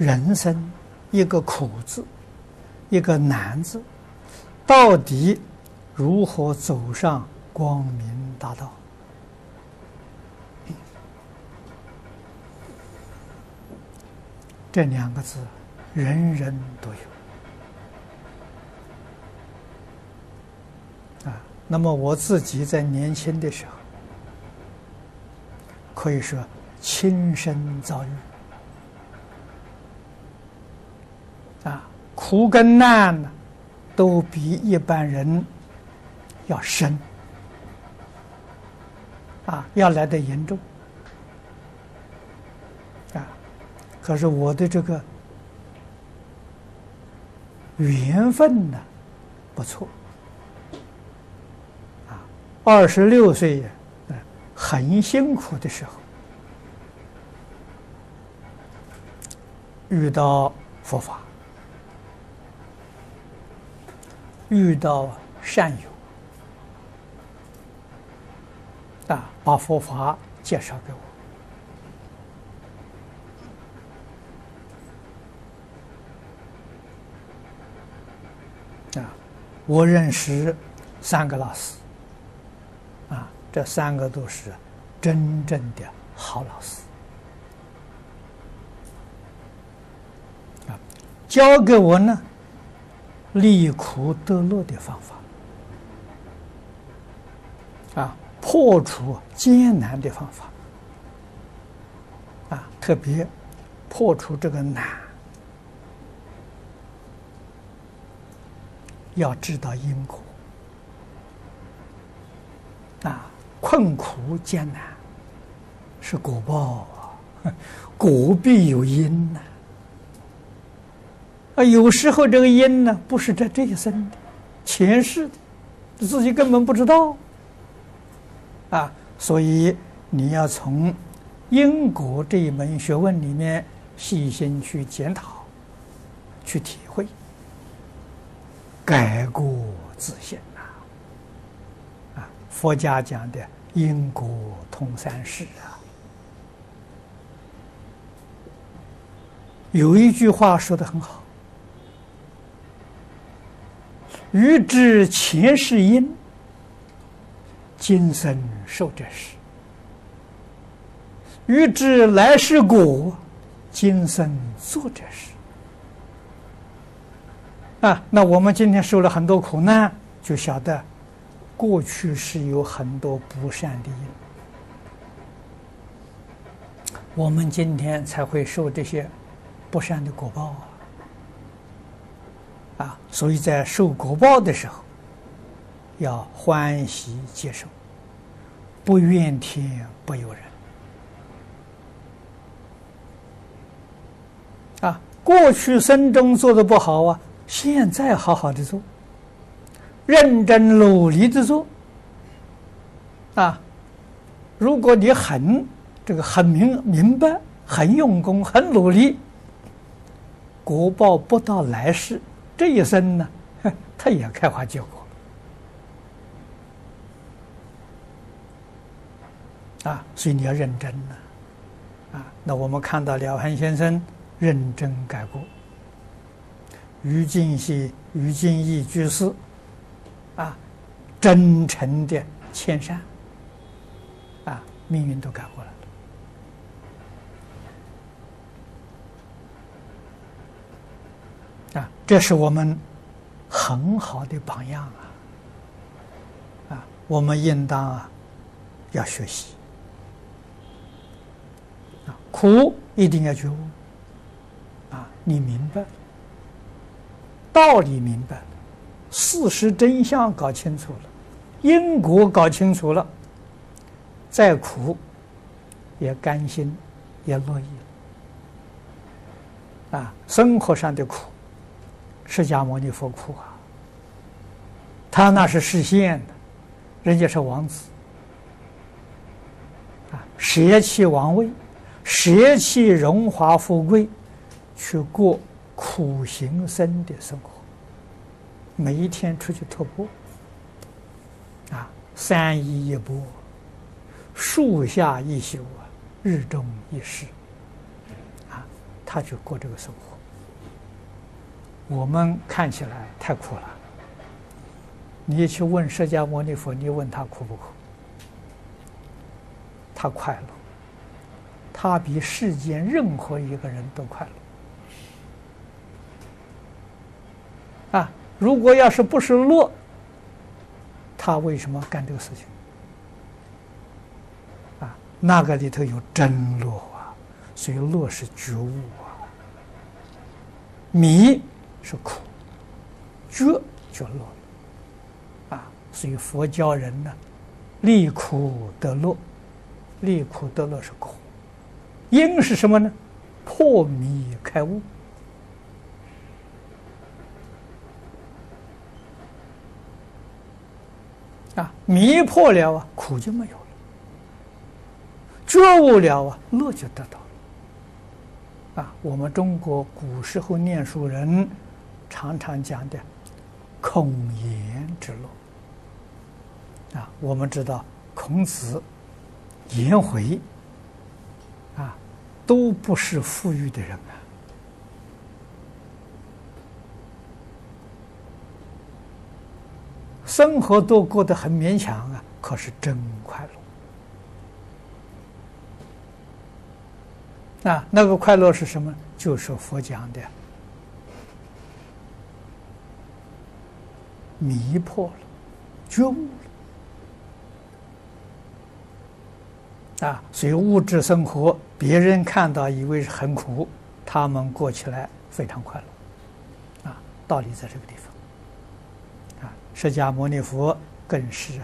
人生一个苦字，一个难字，到底如何走上光明大道？这两个字，人人都有。啊，那么我自己在年轻的时候，可以说亲身遭遇。啊，苦跟难呢，都比一般人要深，啊，要来的严重，啊，可是我的这个缘分呢，不错，啊，二十六岁，很辛苦的时候，遇到佛法。遇到善友啊，把佛法介绍给我啊，我认识三个老师啊，这三个都是真正的好老师啊，教给我呢。利苦得乐的方法，啊，破除艰难的方法，啊，特别破除这个难，要知道因果，啊，困苦艰难是果报啊，果必有因呐。有时候这个因呢，不是在这一生的，前世的，自己根本不知道。啊，所以你要从因果这一门学问里面细心去检讨，去体会，改过自新呐。啊，佛家讲的因果通三世啊，有一句话说的很好。欲知前世因，今生受者是；欲知来世果，今生作者是。啊，那我们今天受了很多苦难，就晓得过去是有很多不善的因，我们今天才会受这些不善的果报啊。啊，所以在受果报的时候，要欢喜接受，不怨天不尤人。啊，过去生中做的不好啊，现在好好的做，认真努力的做。啊，如果你很这个很明明白，很用功，很努力，果报不到来世。这一生呢，他也开花结果。啊，所以你要认真呢，啊，那我们看到了凡先生认真改过，于净系、于静义居士啊，真诚的谦善。啊，命运都改过了。啊，这是我们很好的榜样啊！啊，我们应当啊要学习啊，苦一定要觉悟啊！你明白道理，明白事实真相搞清楚了，因果搞清楚了，再苦也甘心，也乐意啊！生活上的苦。释迦牟尼佛苦啊，他那是示现的，人家是王子。啊，舍弃王位，舍弃荣华富贵，去过苦行僧的生活，每一天出去托钵啊，三衣一钵，树下一宿啊，日中一日啊，他就过这个生活。我们看起来太苦了。你去问释迦牟尼佛，你问他苦不苦？他快乐，他比世间任何一个人都快乐。啊，如果要是不是乐，他为什么干这个事情？啊，那个里头有真乐啊，所以乐是觉悟啊，迷是苦，觉就乐。啊所以佛教人呢，离苦得乐，离苦得乐是苦，因是什么呢？破迷开悟啊，迷破了啊，苦就没有了；觉悟了啊，乐就得到了。啊，我们中国古时候念书人常常讲的“孔颜之乐”。啊，我们知道孔子、颜回，啊，都不是富裕的人啊，生活都过得很勉强啊，可是真快乐。啊，那个快乐是什么？就是佛讲的，迷破了，觉悟了。啊，所以物质生活，别人看到以为是很苦，他们过起来非常快乐。啊，道理在这个地方。啊，释迦牟尼佛更是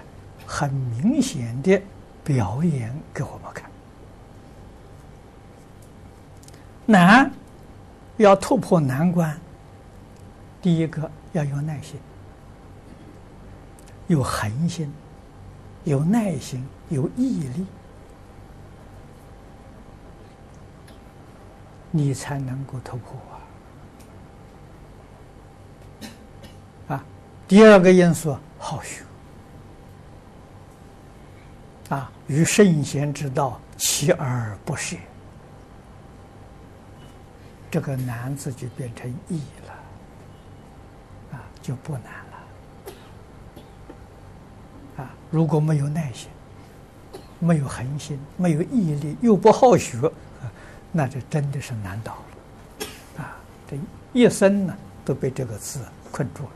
很明显的表演给我们看。难，要突破难关，第一个要有耐心，有恒心，有耐心，有毅力。你才能够突破啊！啊，第二个因素好学啊，与圣贤之道，锲而不舍，这个难字就变成易了，啊，就不难了。啊，如果没有耐心，没有恒心，没有毅力，又不好学。那就真的是难倒了，啊，这一生呢都被这个字困住了。